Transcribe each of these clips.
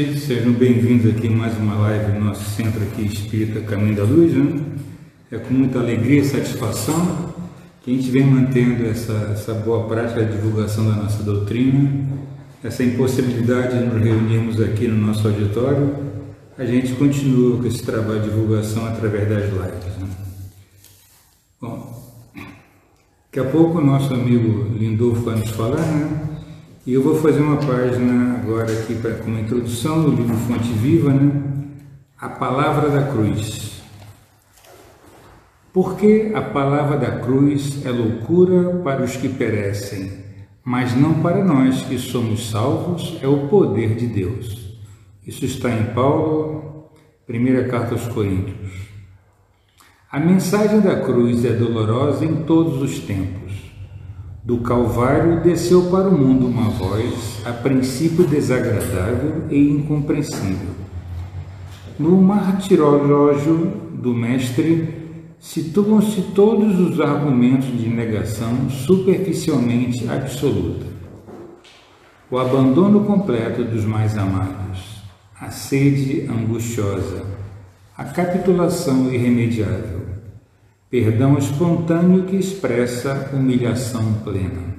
noite, sejam bem-vindos aqui em mais uma live do nosso centro aqui Espírita Caminho da Luz. Né? É com muita alegria e satisfação que a gente vem mantendo essa, essa boa prática de divulgação da nossa doutrina, essa impossibilidade de nos reunirmos aqui no nosso auditório, a gente continua com esse trabalho de divulgação através das lives. Né? Bom, daqui a pouco o nosso amigo Lindolfo vai nos falar, né? E eu vou fazer uma página agora aqui para como introdução do livro Fonte Viva, né? A Palavra da Cruz. Porque a palavra da cruz é loucura para os que perecem, mas não para nós que somos salvos, é o poder de Deus. Isso está em Paulo, primeira carta aos Coríntios. A mensagem da cruz é dolorosa em todos os tempos do Calvário desceu para o mundo uma voz, a princípio desagradável e incompreensível. No martirológio do Mestre, situam-se todos os argumentos de negação superficialmente absoluta. O abandono completo dos mais amados, a sede angustiosa, a capitulação irremediável perdão espontâneo que expressa humilhação plena,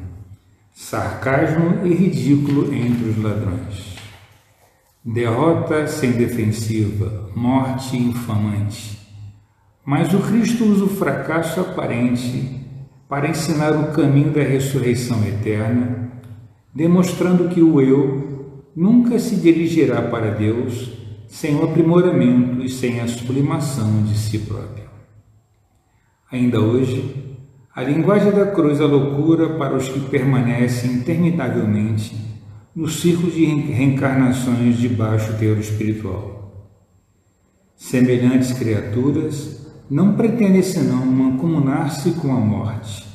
sarcasmo e ridículo entre os ladrões, derrota sem defensiva, morte infamante. Mas o Cristo usa o fracasso aparente para ensinar o caminho da ressurreição eterna, demonstrando que o eu nunca se dirigirá para Deus sem o aprimoramento e sem a sublimação de si próprio. Ainda hoje, a linguagem da cruz é loucura para os que permanecem interminavelmente no círculo de reencarnações de baixo teor espiritual. Semelhantes criaturas não pretendem senão mancomunar-se com a morte,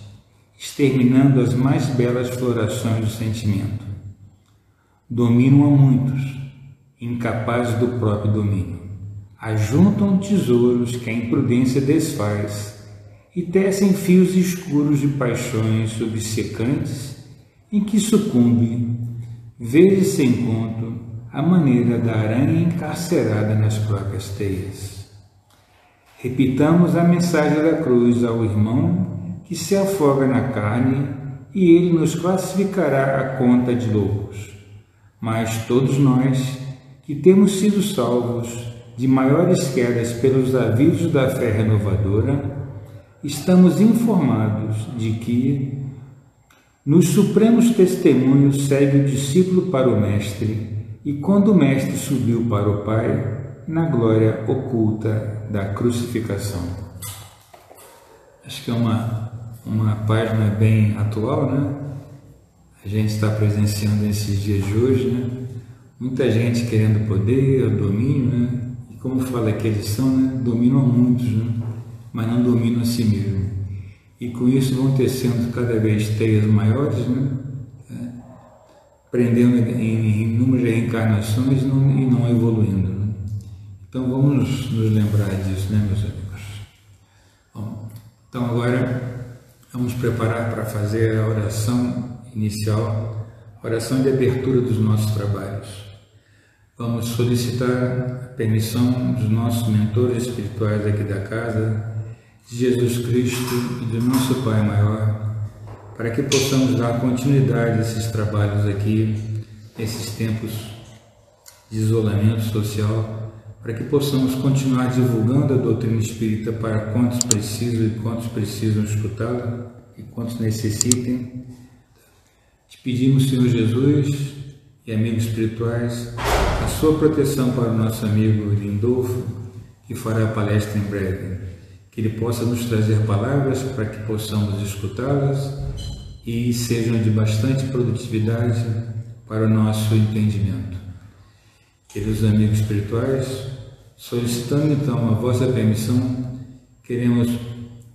exterminando as mais belas florações do sentimento. Dominam a muitos, incapazes do próprio domínio. Ajuntam tesouros que a imprudência desfaz e tecem fios escuros de paixões obcecantes em que sucumbe, vezes sem conto, a maneira da aranha encarcerada nas próprias teias. Repitamos a mensagem da cruz ao irmão que se afoga na carne e ele nos classificará a conta de loucos. Mas todos nós, que temos sido salvos de maiores quedas pelos avisos da fé renovadora, estamos informados de que nos supremos testemunhos segue o discípulo para o Mestre, e quando o Mestre subiu para o Pai, na glória oculta da crucificação. Acho que é uma, uma página bem atual, né? A gente está presenciando esses dias de hoje, né? Muita gente querendo poder, domínio, né? E como fala que eles são, né? Dominam muitos, né? Mas não dominam a si mesmo. E com isso vão tecendo cada vez teias maiores, né? É, prendendo em, inúmeras reencarnações e não, e não evoluindo. Né? Então vamos nos lembrar disso, né, meus amigos? Bom, então agora vamos preparar para fazer a oração inicial, oração de abertura dos nossos trabalhos. Vamos solicitar a permissão dos nossos mentores espirituais aqui da casa, de Jesus Cristo e do nosso Pai maior, para que possamos dar continuidade a esses trabalhos aqui, nesses tempos de isolamento social, para que possamos continuar divulgando a doutrina espírita para quantos precisam e quantos precisam escutá-la e quantos necessitem. Te pedimos, Senhor Jesus e amigos espirituais, a sua proteção para o nosso amigo Lindolfo, que fará a palestra em breve que Ele possa nos trazer palavras para que possamos escutá-las e sejam de bastante produtividade para o nosso entendimento. Queridos amigos espirituais, solicitando então a vossa permissão, queremos,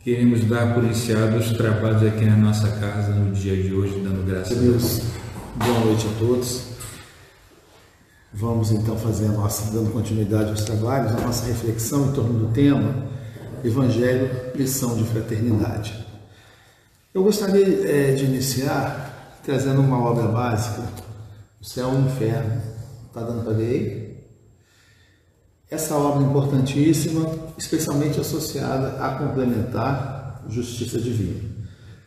queremos dar por iniciado os trabalhos aqui na nossa casa no dia de hoje, dando graças a Deus. Boa noite a todos. Vamos então fazer a nossa, dando continuidade aos trabalhos, a nossa reflexão em torno do tema Evangelho, lição de fraternidade. Eu gostaria é, de iniciar trazendo uma obra básica o céu e o inferno. Está dando para ver Essa obra importantíssima, especialmente associada a complementar justiça divina.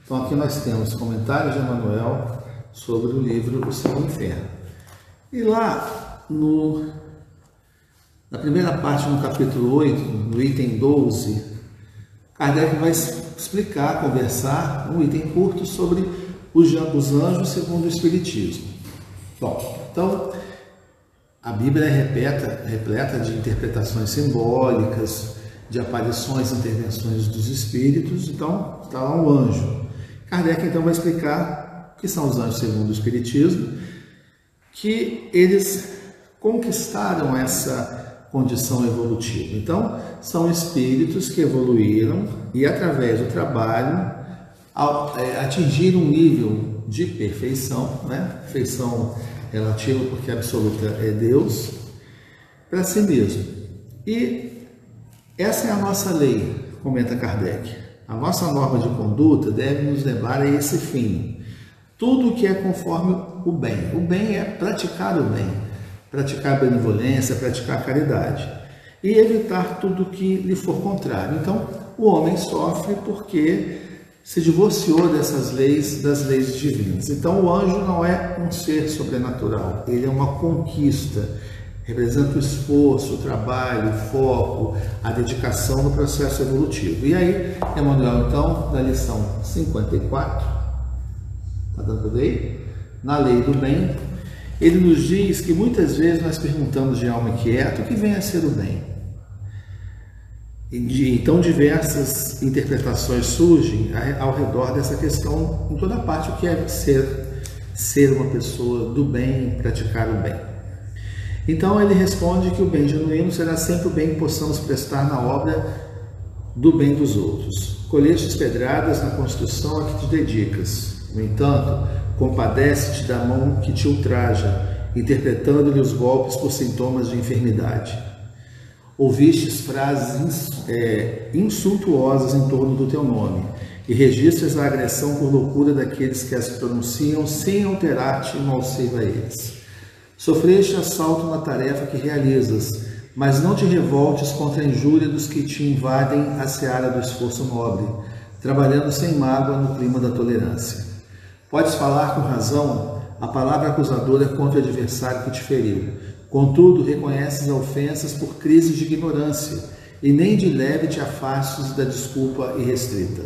Então aqui nós temos comentários de Emmanuel sobre o livro O Céu e o Inferno. E lá no, na primeira parte, no capítulo 8, no item 12, Kardec vai explicar, conversar, um item curto sobre os anjos segundo o Espiritismo. Bom, então a Bíblia é repleta, repleta de interpretações simbólicas, de aparições e intervenções dos espíritos, então está lá um anjo. Kardec então vai explicar o que são os anjos segundo o Espiritismo, que eles conquistaram essa condição evolutiva. Então, são espíritos que evoluíram e, através do trabalho, é, atingiram um nível de perfeição, né? perfeição relativa porque absoluta é Deus, para si mesmo. E essa é a nossa lei, comenta Kardec. A nossa norma de conduta deve nos levar a esse fim. Tudo que é conforme o bem. O bem é praticar o bem, praticar benevolência, praticar caridade. E evitar tudo que lhe for contrário. Então, o homem sofre porque se divorciou dessas leis, das leis divinas. Então, o anjo não é um ser sobrenatural, ele é uma conquista representa o esforço, o trabalho, o foco, a dedicação no processo evolutivo. E aí, Emmanuel, então, na lição 54, está dando ver? Na lei do bem, ele nos diz que muitas vezes nós perguntamos de alma inquieta o que vem a ser o bem. Então diversas interpretações surgem ao redor dessa questão em toda parte o que é ser ser uma pessoa do bem, praticar o bem. Então ele responde que o bem genuíno será sempre o bem que possamos prestar na obra do bem dos outros. Colhestes pedradas na construção a que te dedicas. No entanto, compadece-te da mão que te ultraja, interpretando-lhe os golpes por sintomas de enfermidade. Ouvistes frases é, insultuosas em torno do teu nome, e registras a agressão por loucura daqueles que as pronunciam sem alterar-te no auxílio a eles. Sofreste assalto na tarefa que realizas, mas não te revoltes contra a injúria dos que te invadem a seara do esforço nobre, trabalhando sem mágoa no clima da tolerância. Podes falar com razão a palavra acusadora contra o adversário que te feriu. Contudo, reconheces ofensas por crises de ignorância, e nem de leve te afastes da desculpa irrestrita.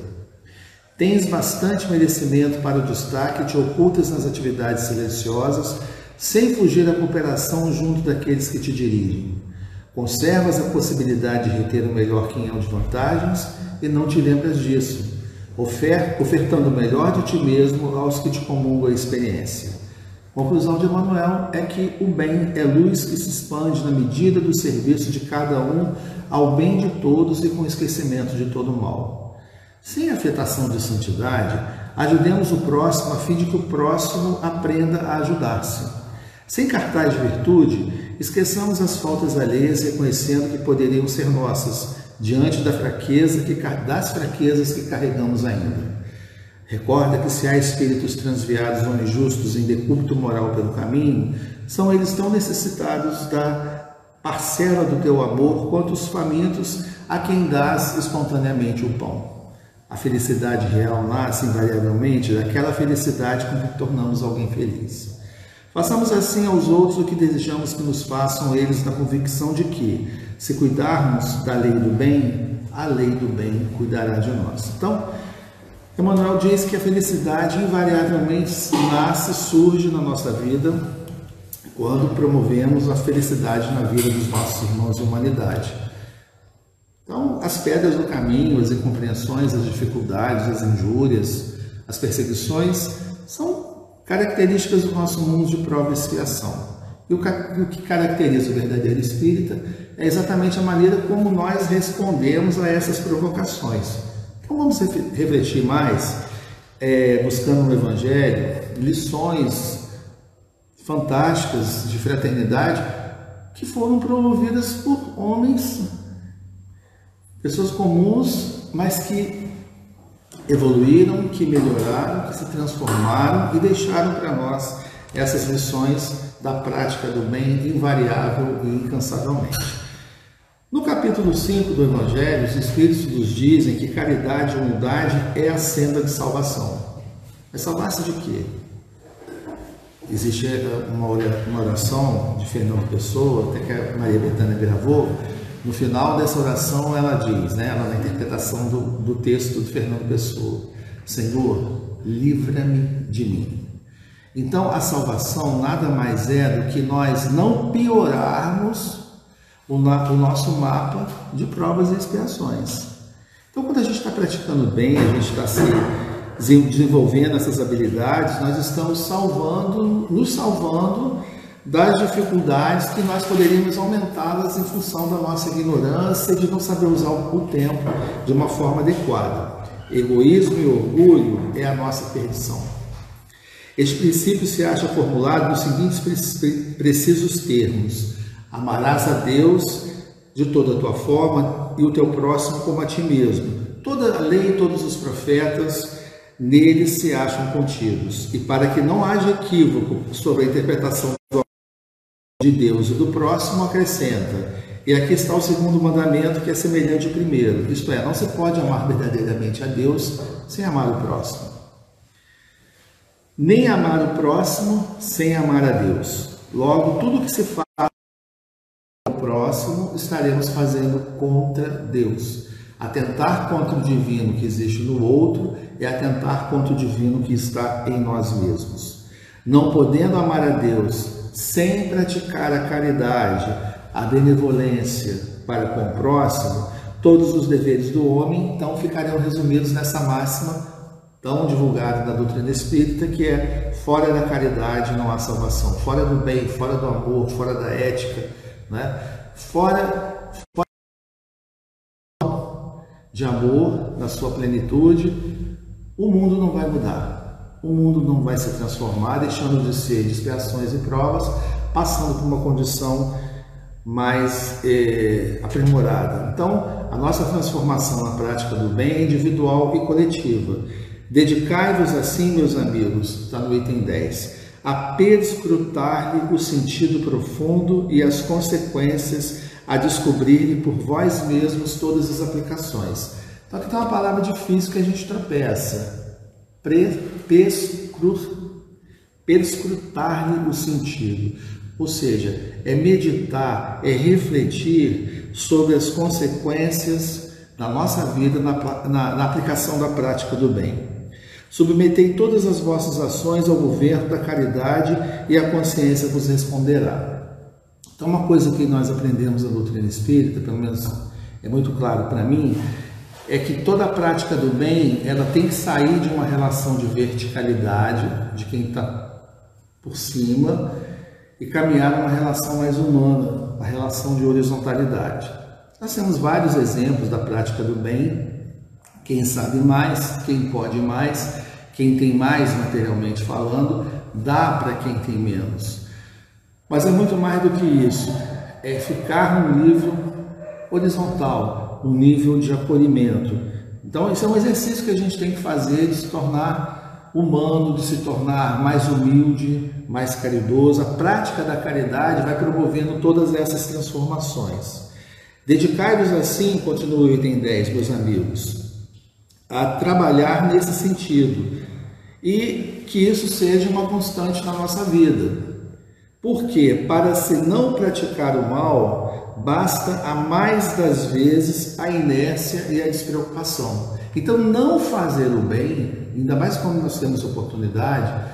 Tens bastante merecimento para o destaque e te ocultas nas atividades silenciosas sem fugir da cooperação junto daqueles que te dirigem. Conservas a possibilidade de reter o melhor quinhão de vantagens e não te lembras disso, ofertando o melhor de ti mesmo aos que te comungam a experiência. Conclusão de Emmanuel é que o bem é luz que se expande na medida do serviço de cada um ao bem de todos e com esquecimento de todo o mal. Sem afetação de santidade, ajudemos o próximo a fim de que o próximo aprenda a ajudar-se. Sem cartaz de virtude, esqueçamos as faltas alheias, reconhecendo que poderiam ser nossas, diante da fraqueza que, das fraquezas que carregamos ainda. Recorda que se há espíritos transviados ou injustos em decúbito moral pelo caminho, são eles tão necessitados da parcela do teu amor quanto os famintos a quem dás espontaneamente o pão. A felicidade real nasce invariavelmente daquela felicidade com que tornamos alguém feliz. Façamos assim aos outros o que desejamos que nos façam eles na convicção de que, se cuidarmos da lei do bem, a lei do bem cuidará de nós. Então, Emmanuel diz que a felicidade invariavelmente nasce, surge na nossa vida quando promovemos a felicidade na vida dos nossos irmãos de humanidade. Então, as pedras do caminho, as incompreensões, as dificuldades, as injúrias, as perseguições são Características do nosso mundo de prova e expiação. E o que caracteriza o verdadeiro espírita é exatamente a maneira como nós respondemos a essas provocações. Então vamos refletir mais, é, buscando no Evangelho lições fantásticas de fraternidade que foram promovidas por homens, pessoas comuns, mas que evoluíram, que melhoraram, que se transformaram e deixaram para nós essas lições da prática do bem invariável e incansavelmente. No capítulo 5 do Evangelho, os Espíritos nos dizem que caridade e humildade é a senda de salvação. Mas salvar-se de quê? Existe uma oração de Fernando Pessoa, até que a Maria Bethânia gravou, no final dessa oração ela diz, né, ela na interpretação do, do texto de Fernando Pessoa, Senhor, livra-me de mim. Então a salvação nada mais é do que nós não piorarmos o, o nosso mapa de provas e expiações. Então quando a gente está praticando bem, a gente está se desenvolvendo essas habilidades, nós estamos salvando, nos salvando das dificuldades que nós poderíamos aumentá-las em função da nossa ignorância e de não saber usar o tempo de uma forma adequada. Egoísmo e orgulho é a nossa perdição. Este princípio se acha formulado nos seguintes precisos termos: amarás a Deus de toda a tua forma e o teu próximo como a ti mesmo. Toda a lei e todos os profetas neles se acham contidos. E para que não haja equívoco sobre a interpretação de Deus e do próximo, acrescenta: E aqui está o segundo mandamento, que é semelhante ao primeiro. Isto é, não se pode amar verdadeiramente a Deus sem amar o próximo. Nem amar o próximo sem amar a Deus. Logo, tudo que se faz ao próximo, estaremos fazendo contra Deus. Atentar contra o divino que existe no outro é atentar contra o divino que está em nós mesmos. Não podendo amar a Deus sem praticar a caridade, a benevolência para com o próximo, todos os deveres do homem então ficariam resumidos nessa máxima tão divulgada da doutrina espírita, que é fora da caridade não há salvação, fora do bem, fora do amor, fora da ética, né? fora, fora de amor na sua plenitude, o mundo não vai mudar. O mundo não vai se transformar, deixando de ser expiações e provas, passando por uma condição mais é, aprimorada. Então, a nossa transformação na prática do bem é individual e coletiva. Dedicai-vos assim, meus amigos, está no item 10, a perscrutar-lhe o sentido profundo e as consequências a descobrir por vós mesmos todas as aplicações. Então aqui tem uma palavra difícil que a gente tropeça. Perscrutar-lhe o sentido. Ou seja, é meditar, é refletir sobre as consequências da nossa vida na, na, na aplicação da prática do bem. Submetei todas as vossas ações ao governo da caridade e a consciência vos responderá. Então, uma coisa que nós aprendemos na doutrina espírita, pelo menos é muito claro para mim, é que toda a prática do bem ela tem que sair de uma relação de verticalidade, de quem está por cima, e caminhar numa relação mais humana, a relação de horizontalidade. Nós temos vários exemplos da prática do bem. Quem sabe mais, quem pode mais, quem tem mais materialmente falando, dá para quem tem menos. Mas é muito mais do que isso. É ficar no nível horizontal, no nível de acolhimento. Então, isso é um exercício que a gente tem que fazer de se tornar humano, de se tornar mais humilde, mais caridoso. A prática da caridade vai promovendo todas essas transformações. Dedicai-vos assim, continua o item 10, meus amigos, a trabalhar nesse sentido e que isso seja uma constante na nossa vida. Porque para se não praticar o mal, basta a mais das vezes a inércia e a despreocupação. Então, não fazer o bem, ainda mais quando nós temos oportunidade,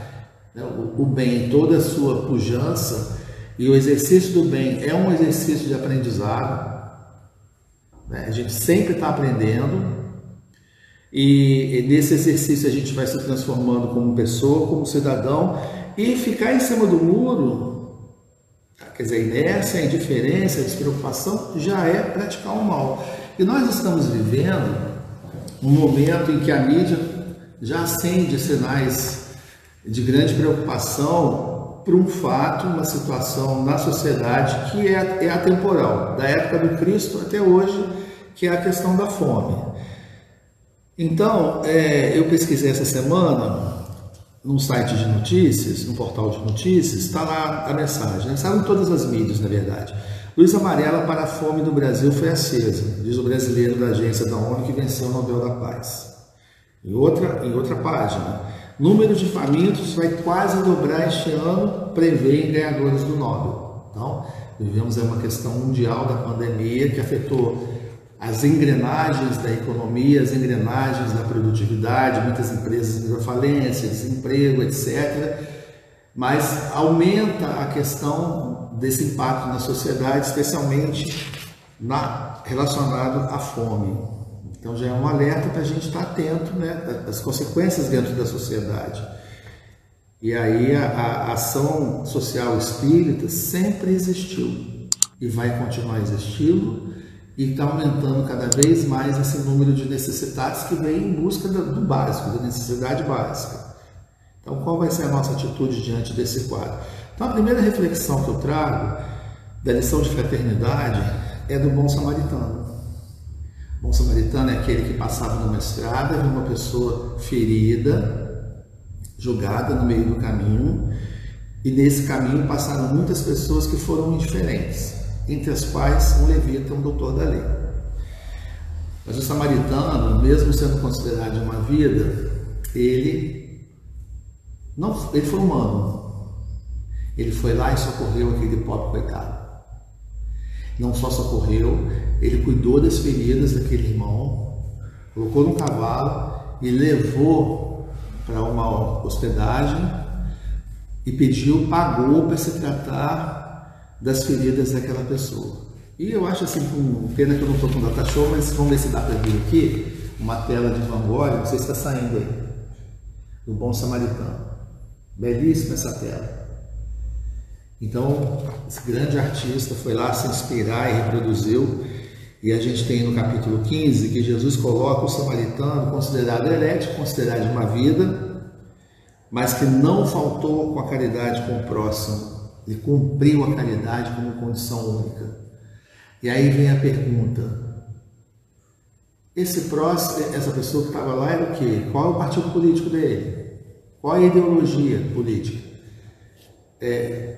né, o, o bem, toda a sua pujança, e o exercício do bem é um exercício de aprendizado. Né? A gente sempre está aprendendo, e, e nesse exercício a gente vai se transformando como pessoa, como cidadão, e ficar em cima do muro Quer dizer, a inércia, a indiferença, a despreocupação já é praticar o mal. E nós estamos vivendo um momento em que a mídia já acende sinais de grande preocupação por um fato, uma situação na sociedade que é, é atemporal, da época do Cristo até hoje, que é a questão da fome. Então, é, eu pesquisei essa semana num site de notícias, num portal de notícias, está lá a mensagem. Né? Estavam todas as mídias, na verdade. Luz amarela para a fome do Brasil foi acesa, diz o brasileiro da agência da ONU que venceu o Nobel da Paz. Em outra, em outra página, número de famintos vai quase dobrar este ano, prevêem ganhadores do Nobel. Então, vivemos uma questão mundial da pandemia que afetou as engrenagens da economia, as engrenagens da produtividade, muitas empresas em falência, desemprego, etc. Mas aumenta a questão desse impacto na sociedade, especialmente na, relacionado à fome. Então já é um alerta para a gente estar atento né, das consequências dentro da sociedade. E aí a, a ação social espírita sempre existiu e vai continuar existindo e está aumentando cada vez mais esse número de necessitados que vem em busca do, básico, da necessidade básica. Então, qual vai ser a nossa atitude diante desse quadro? Então, a primeira reflexão que eu trago da lição de fraternidade é do bom samaritano. O bom samaritano é aquele que passava numa estrada, viu uma pessoa ferida, jogada no meio do caminho, e nesse caminho passaram muitas pessoas que foram indiferentes entre as quais um levita, um doutor da lei. Mas o samaritano, mesmo sendo considerado uma vida, ele não, ele foi humano. Ele foi lá e socorreu aquele pobre coitado. Não só socorreu, ele cuidou das feridas daquele irmão, colocou no cavalo e levou para uma hospedagem e pediu, pagou para se tratar das feridas daquela pessoa. E eu acho assim, com pena que eu não estou com data show, mas vamos ver se dá para ver aqui uma tela de Van Gogh, não sei se está saindo aí, do Bom Samaritano. Belíssima essa tela. Então, esse grande artista foi lá se inspirar e reproduziu. E a gente tem no capítulo 15 que Jesus coloca o samaritano considerado herético, considerado de uma vida, mas que não faltou com a caridade com o próximo, ele cumpriu a caridade como condição única. E aí vem a pergunta: esse próximo, essa pessoa que estava lá era o quê? Qual é o partido político dele? Qual é a ideologia política? É,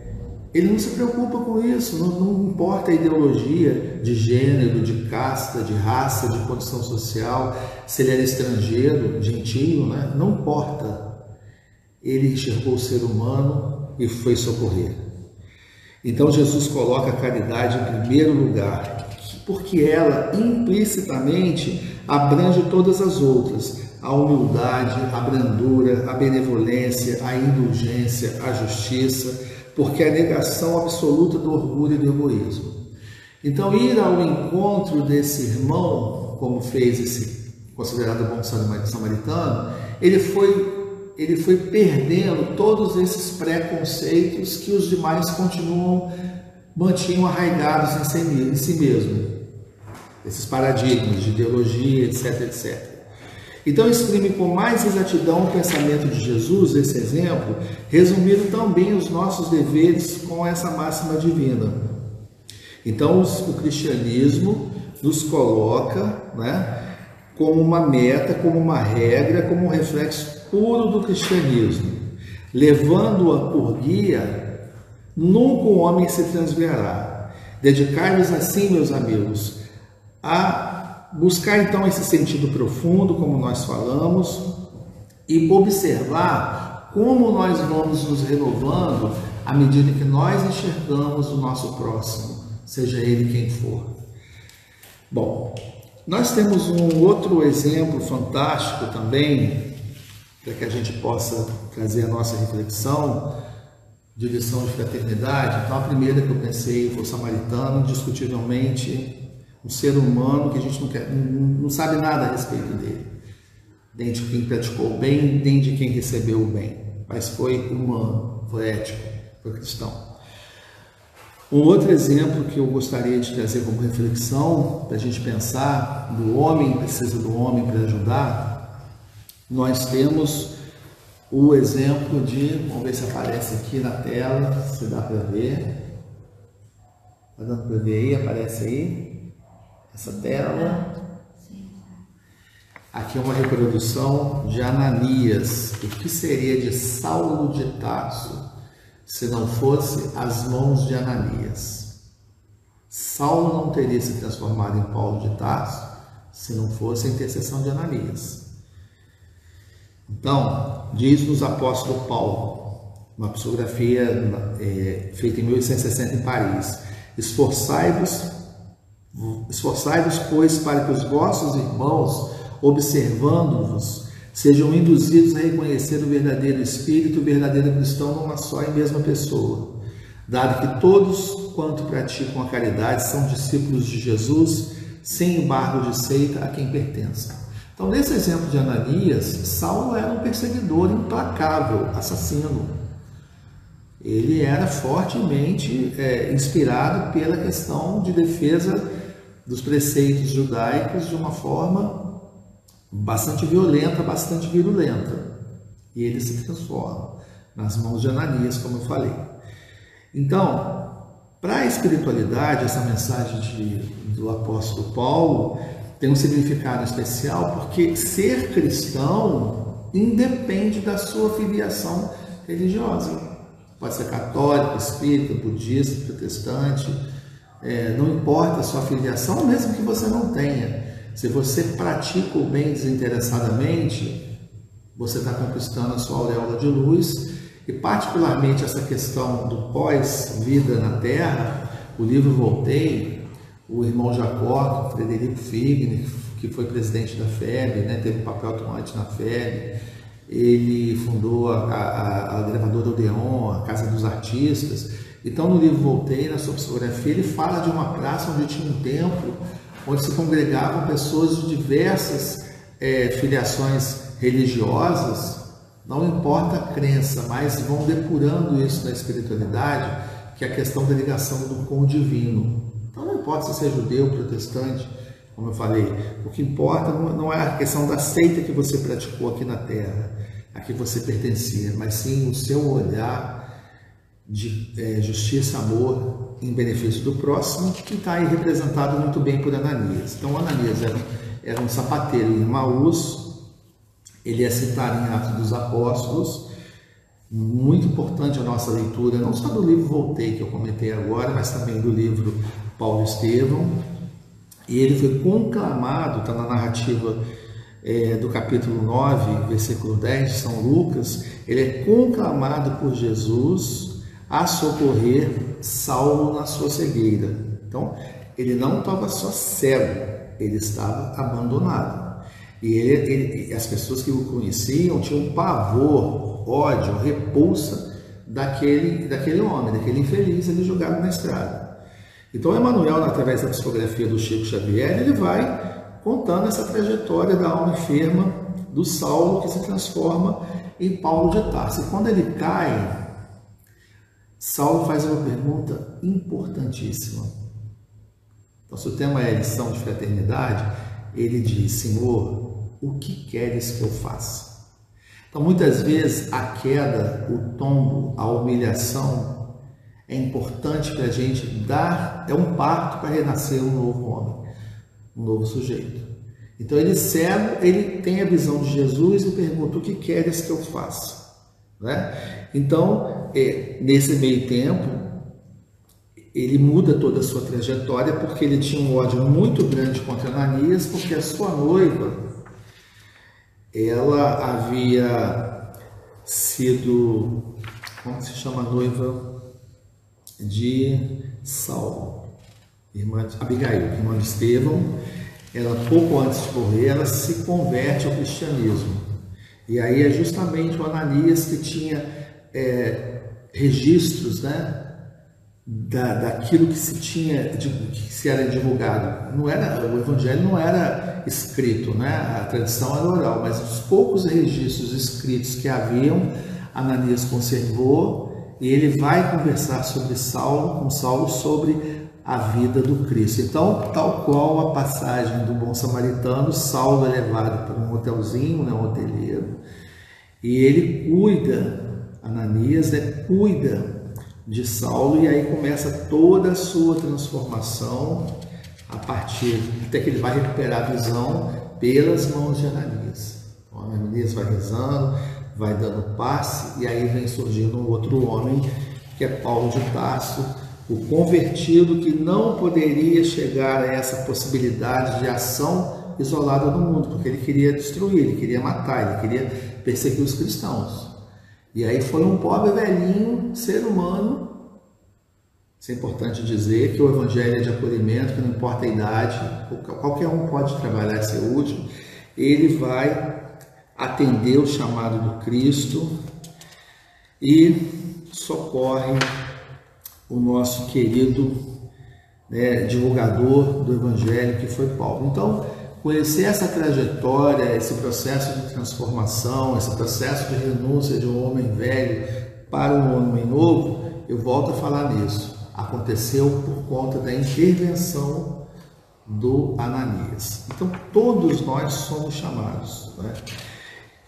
ele não se preocupa com isso, não, não, importa a ideologia de gênero, de casta, de raça, de condição social, se ele era estrangeiro, gentio, né? não importa. Ele enxergou o ser humano e foi socorrer. Então Jesus coloca a caridade em primeiro lugar, porque ela implicitamente abrange todas as outras: a humildade, a brandura, a benevolência, a indulgência, a justiça, porque é a negação absoluta do orgulho e do egoísmo. Então, ir ao encontro desse irmão, como fez esse considerado bom samaritano, ele foi ele foi perdendo todos esses preconceitos que os demais continuam, mantinham arraigados em si, mesmo. Esses paradigmas de ideologia, etc, etc. Então exprime com mais exatidão o pensamento de Jesus, esse exemplo, resumindo também os nossos deveres com essa máxima divina. Então o cristianismo nos coloca né, como uma meta, como uma regra, como um reflexo puro do cristianismo, levando-a por guia, nunca o homem se transviará. Dedicar-nos assim, meus amigos, a buscar então esse sentido profundo, como nós falamos, e observar como nós vamos nos renovando à medida que nós enxergamos o nosso próximo, seja ele quem for. Bom, nós temos um outro exemplo fantástico também para que a gente possa trazer a nossa reflexão de lição de fraternidade. Então, a primeira que eu pensei foi o samaritano, indiscutivelmente um ser humano que a gente não, quer, não sabe nada a respeito dele, nem de quem praticou o bem, nem de quem recebeu o bem, mas foi humano, foi ético, foi cristão. Um outro exemplo que eu gostaria de trazer como reflexão, para a gente pensar, do homem precisa do homem para ajudar, nós temos o exemplo de, vamos ver se aparece aqui na tela, se dá para ver. Está dando para ver aí? Aparece aí? Essa tela. Aqui é uma reprodução de Ananias. O que seria de Saulo de Tarso se não fosse as mãos de Ananias? Saulo não teria se transformado em Paulo de Tarso se não fosse a intercessão de Ananias. Então, diz-nos apóstolo Paulo, uma psicografia é, feita em 1860 em Paris: Esforçai-vos, esforçai-vos, pois, para que os vossos irmãos observando-vos, sejam induzidos a reconhecer o verdadeiro Espírito, o verdadeiro cristão numa só e mesma pessoa. Dado que todos quanto praticam a caridade são discípulos de Jesus, sem embargo de seita a quem pertençam. Então, nesse exemplo de Ananias, Saulo era um perseguidor implacável, assassino. Ele era fortemente é, inspirado pela questão de defesa dos preceitos judaicos de uma forma bastante violenta, bastante virulenta. E ele se transforma nas mãos de Ananias, como eu falei. Então, para a espiritualidade, essa mensagem de, do apóstolo Paulo tem um significado especial porque ser cristão independe da sua filiação religiosa. Pode ser católico, espírita, budista, protestante, é, não importa a sua filiação, mesmo que você não tenha. Se você pratica o bem desinteressadamente, você está conquistando a sua auréola de luz e particularmente essa questão do pós-vida na Terra, o livro Voltei, o irmão Jacó, Frederico Figner, que foi presidente da FEB, né, teve um papel atuante na FEB, ele fundou a, a, a gravadora Odeon, a Casa dos Artistas. Então, no livro Voltei, na sua psicografia, ele fala de uma praça onde tinha um templo onde se congregavam pessoas de diversas é, filiações religiosas, não importa a crença, mas vão depurando isso na espiritualidade, que é a questão da ligação do, com o divino. Importa se você é judeu, protestante, como eu falei, o que importa não é a questão da seita que você praticou aqui na Terra, a que você pertencia, mas sim o seu olhar de é, justiça, amor em benefício do próximo, que está aí representado muito bem por Ananias. Então, Ananias era, era um sapateiro em Maús, ele é citado em Atos dos Apóstolos, muito importante a nossa leitura, não só do livro Voltei, que eu comentei agora, mas também do livro Paulo Estevão. E ele foi conclamado, está na narrativa é, do capítulo 9, versículo 10 de São Lucas, ele é conclamado por Jesus a socorrer Saulo na sua cegueira. Então, ele não estava só cego, ele estava abandonado. E ele, ele, as pessoas que o conheciam tinham pavor, ódio, repulsa daquele, daquele homem, daquele infeliz ali jogado na estrada. Então, Emmanuel, através da psicografia do Chico Xavier, ele vai contando essa trajetória da alma enferma do Saulo que se transforma em Paulo de Tarso. E quando ele cai Saulo faz uma pergunta importantíssima. Então, se o tema é lição de fraternidade, ele diz: Senhor, o que queres que eu faça? Então, muitas vezes, a queda, o tombo, a humilhação é importante para a gente dar, é um parto para renascer um novo homem, um novo sujeito. Então, ele cego, ele tem a visão de Jesus e pergunta: O que queres que eu faça? Né? Então, é, nesse meio tempo, ele muda toda a sua trajetória porque ele tinha um ódio muito grande contra Ananias, porque a sua noiva, ela havia sido, como se chama a noiva de Saulo, irmã de Abigail, irmã de Estevão, ela pouco antes de morrer, ela se converte ao cristianismo. E aí é justamente o Ananias que tinha é, registros né, da, daquilo que se tinha, que se era divulgado. Não era, o evangelho não era escrito, né? a tradição era oral, mas os poucos registros escritos que haviam, Ananias conservou e ele vai conversar sobre Saulo, com Saulo sobre a vida do Cristo. Então, tal qual a passagem do bom samaritano, Saulo é levado para um hotelzinho, né, um hoteleiro, e ele cuida, Ananias né, cuida de Saulo, e aí começa toda a sua transformação a partir, até que ele vai recuperar a visão pelas mãos de Ananias. Então, Ananias vai rezando, vai dando passe, e aí vem surgindo um outro homem, que é Paulo de Tarso, o convertido que não poderia chegar a essa possibilidade de ação isolada no mundo, porque ele queria destruir, ele queria matar, ele queria perseguir os cristãos. E aí foi um pobre velhinho, ser humano. Isso é importante dizer que o evangelho é de acolhimento, que não importa a idade, qualquer um pode trabalhar e ser útil. Ele vai atender o chamado do Cristo e socorre o nosso querido né, divulgador do Evangelho, que foi Paulo. Então, conhecer essa trajetória, esse processo de transformação, esse processo de renúncia de um homem velho para um homem novo, eu volto a falar nisso. Aconteceu por conta da intervenção do Ananias. Então, todos nós somos chamados. Né?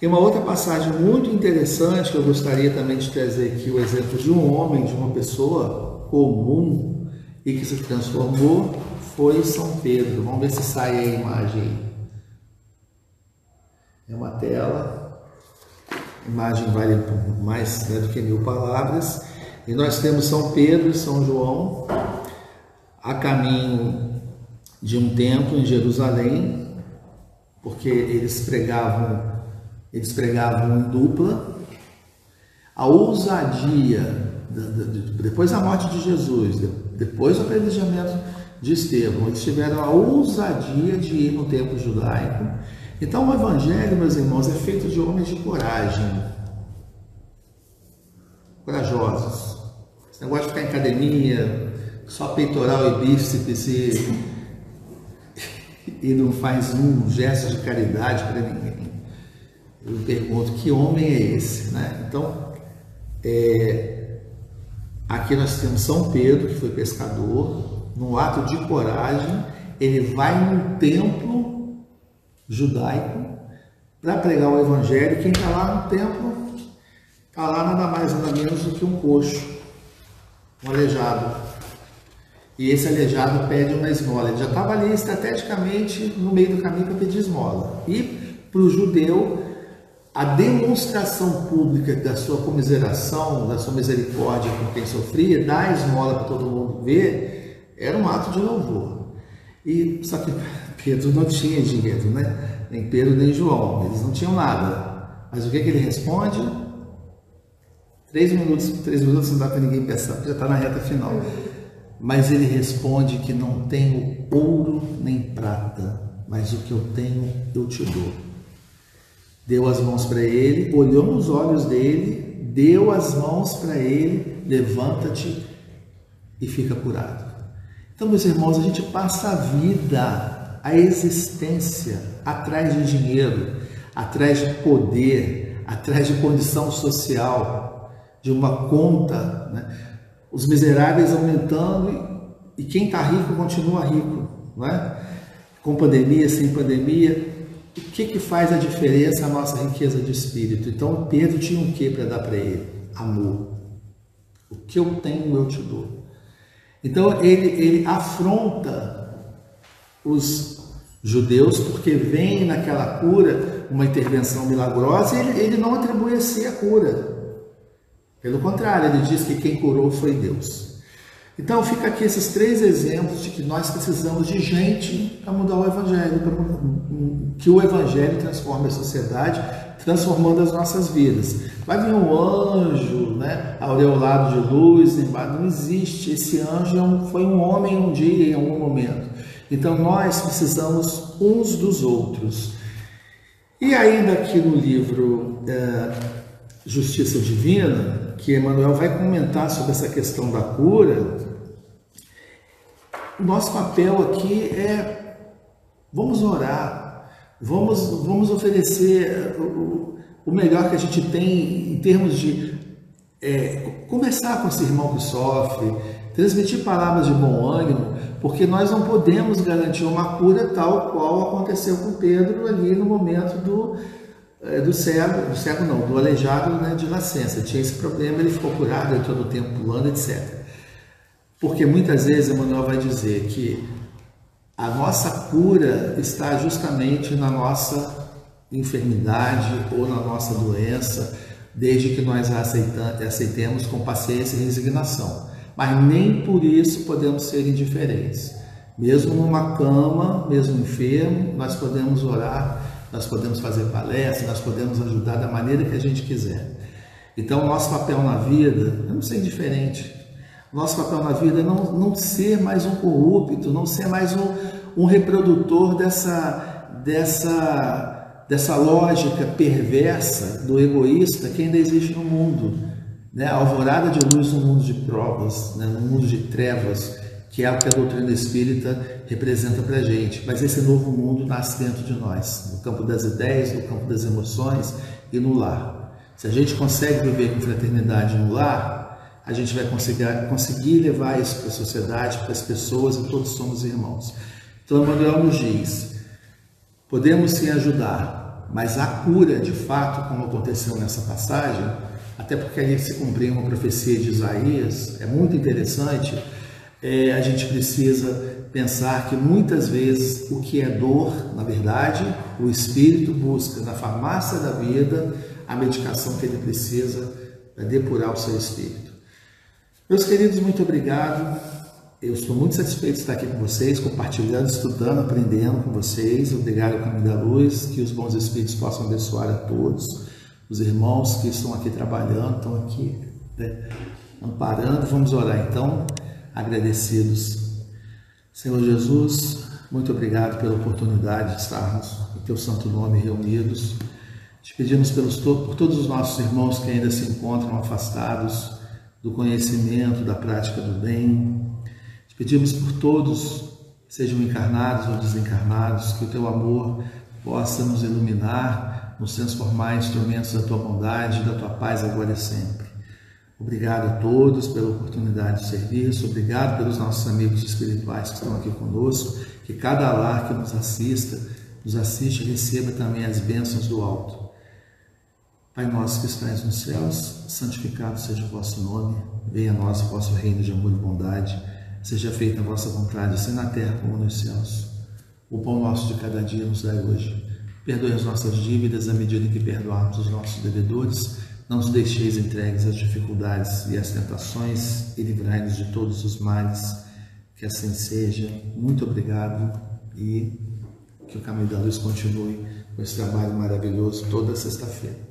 E uma outra passagem muito interessante que eu gostaria também de trazer aqui o exemplo de um homem, de uma pessoa comum e que se transformou foi São Pedro. Vamos ver se sai a imagem. É uma tela. A imagem vale mais né, do que mil palavras. E nós temos São Pedro e São João a caminho de um templo em Jerusalém, porque eles pregavam eles pregavam em dupla. A ousadia, depois da morte de Jesus, depois do apedrejamento de Estevão, eles tiveram a ousadia de ir no templo judaico. Então, o Evangelho, meus irmãos, é feito de homens de coragem, corajosos. Esse negócio de ficar em academia, só peitoral e bíceps e, e não faz um gesto de caridade para ninguém eu pergunto que homem é esse, né? Então, é, aqui nós temos São Pedro, que foi pescador, num ato de coragem, ele vai num templo judaico para pregar o evangelho. Quem está lá no templo está lá nada mais nada menos do que um coxo, um aleijado. E esse aleijado pede uma esmola. Ele já estava ali estrategicamente no meio do caminho para pedir esmola. E para o judeu a demonstração pública da sua comiseração, da sua misericórdia com quem sofria, dar esmola para todo mundo ver, era um ato de louvor. E só que Pedro não tinha dinheiro, né? Nem Pedro nem João, eles não tinham nada. Mas o que, que ele responde? Três minutos, três minutos não dá para ninguém pensar, já está na reta final. Mas ele responde que não tenho ouro nem prata, mas o que eu tenho eu te dou deu as mãos para ele, olhou nos olhos dele, deu as mãos para ele, levanta-te e fica curado. Então, meus irmãos, a gente passa a vida, a existência atrás de dinheiro, atrás de poder, atrás de condição social, de uma conta, né? os miseráveis aumentando e quem está rico continua rico, não é? com pandemia, sem pandemia, o que, que faz a diferença a nossa riqueza de espírito? Então Pedro tinha um que para dar para ele? Amor. O que eu tenho eu te dou. Então ele, ele afronta os judeus porque vem naquela cura uma intervenção milagrosa e ele, ele não atribui a si a cura. Pelo contrário, ele diz que quem curou foi Deus. Então fica aqui esses três exemplos de que nós precisamos de gente para mudar o Evangelho, para que o Evangelho transforme a sociedade, transformando as nossas vidas. Vai vir um anjo, né, aureolado de luz, não existe. Esse anjo é foi um homem um dia, em algum momento. Então nós precisamos uns dos outros. E ainda aqui no livro é, Justiça Divina, que Emmanuel vai comentar sobre essa questão da cura, o nosso papel aqui é vamos orar, vamos, vamos oferecer o, o melhor que a gente tem em termos de é, conversar com esse irmão que sofre, transmitir palavras de bom ânimo, porque nós não podemos garantir uma cura tal qual aconteceu com Pedro ali no momento do, é, do cego, do cego não, do aleijado né, de nascença. Tinha esse problema, ele ficou curado, ele todo o tempo pulando, etc. Porque muitas vezes Emmanuel vai dizer que A nossa cura está justamente na nossa enfermidade ou na nossa doença, desde que nós a aceitemos com paciência e resignação. Mas nem por isso podemos ser indiferentes. Mesmo numa cama, mesmo enfermo, nós podemos orar, nós podemos fazer palestra, nós podemos ajudar da maneira que a gente quiser. Então, nosso papel na vida é não ser indiferente. Nosso papel na vida é não, não ser mais um corrupto, não ser mais um, um reprodutor dessa, dessa, dessa lógica perversa do egoísta que ainda existe no mundo. Né? A alvorada de luz no mundo de provas, né? no mundo de trevas, que é o que a doutrina espírita representa para a gente. Mas esse novo mundo nasce dentro de nós, no campo das ideias, no campo das emoções e no lar. Se a gente consegue viver com fraternidade no lar, a gente vai conseguir, conseguir levar isso para a sociedade, para as pessoas e todos somos irmãos. Então, Emmanuel nos diz: podemos sim ajudar, mas a cura, de fato, como aconteceu nessa passagem, até porque ali se cumpriu uma profecia de Isaías, é muito interessante. É, a gente precisa pensar que muitas vezes o que é dor, na verdade, o espírito busca na farmácia da vida a medicação que ele precisa para depurar o seu espírito. Meus queridos, muito obrigado. Eu estou muito satisfeito de estar aqui com vocês, compartilhando, estudando, aprendendo com vocês. Obrigado, Caminho da Luz. Que os bons espíritos possam abençoar a todos. Os irmãos que estão aqui trabalhando, estão aqui né, amparando. Vamos orar então, agradecidos. Senhor Jesus, muito obrigado pela oportunidade de estarmos em Teu Santo Nome reunidos te pedimos pelos, por todos os nossos irmãos que ainda se encontram afastados do conhecimento, da prática do bem. Te pedimos por todos, sejam encarnados ou desencarnados, que o teu amor possa nos iluminar, nos transformar em instrumentos da tua bondade, da tua paz agora e sempre. Obrigado a todos pela oportunidade de serviço, obrigado pelos nossos amigos espirituais que estão aqui conosco, que cada lar que nos assista, nos assiste receba também as bênçãos do alto. Pai nosso que estais nos céus, santificado seja o vosso nome, venha a nós o vosso reino de amor e bondade, seja feita a vossa vontade, assim na terra como nos céus. O pão nosso de cada dia nos dai hoje. Perdoe as nossas dívidas à medida que perdoamos os nossos devedores. Não nos deixeis entregues às dificuldades e às tentações e livrai-nos de todos os males. Que assim seja. Muito obrigado e que o caminho da luz continue com esse trabalho maravilhoso toda sexta-feira.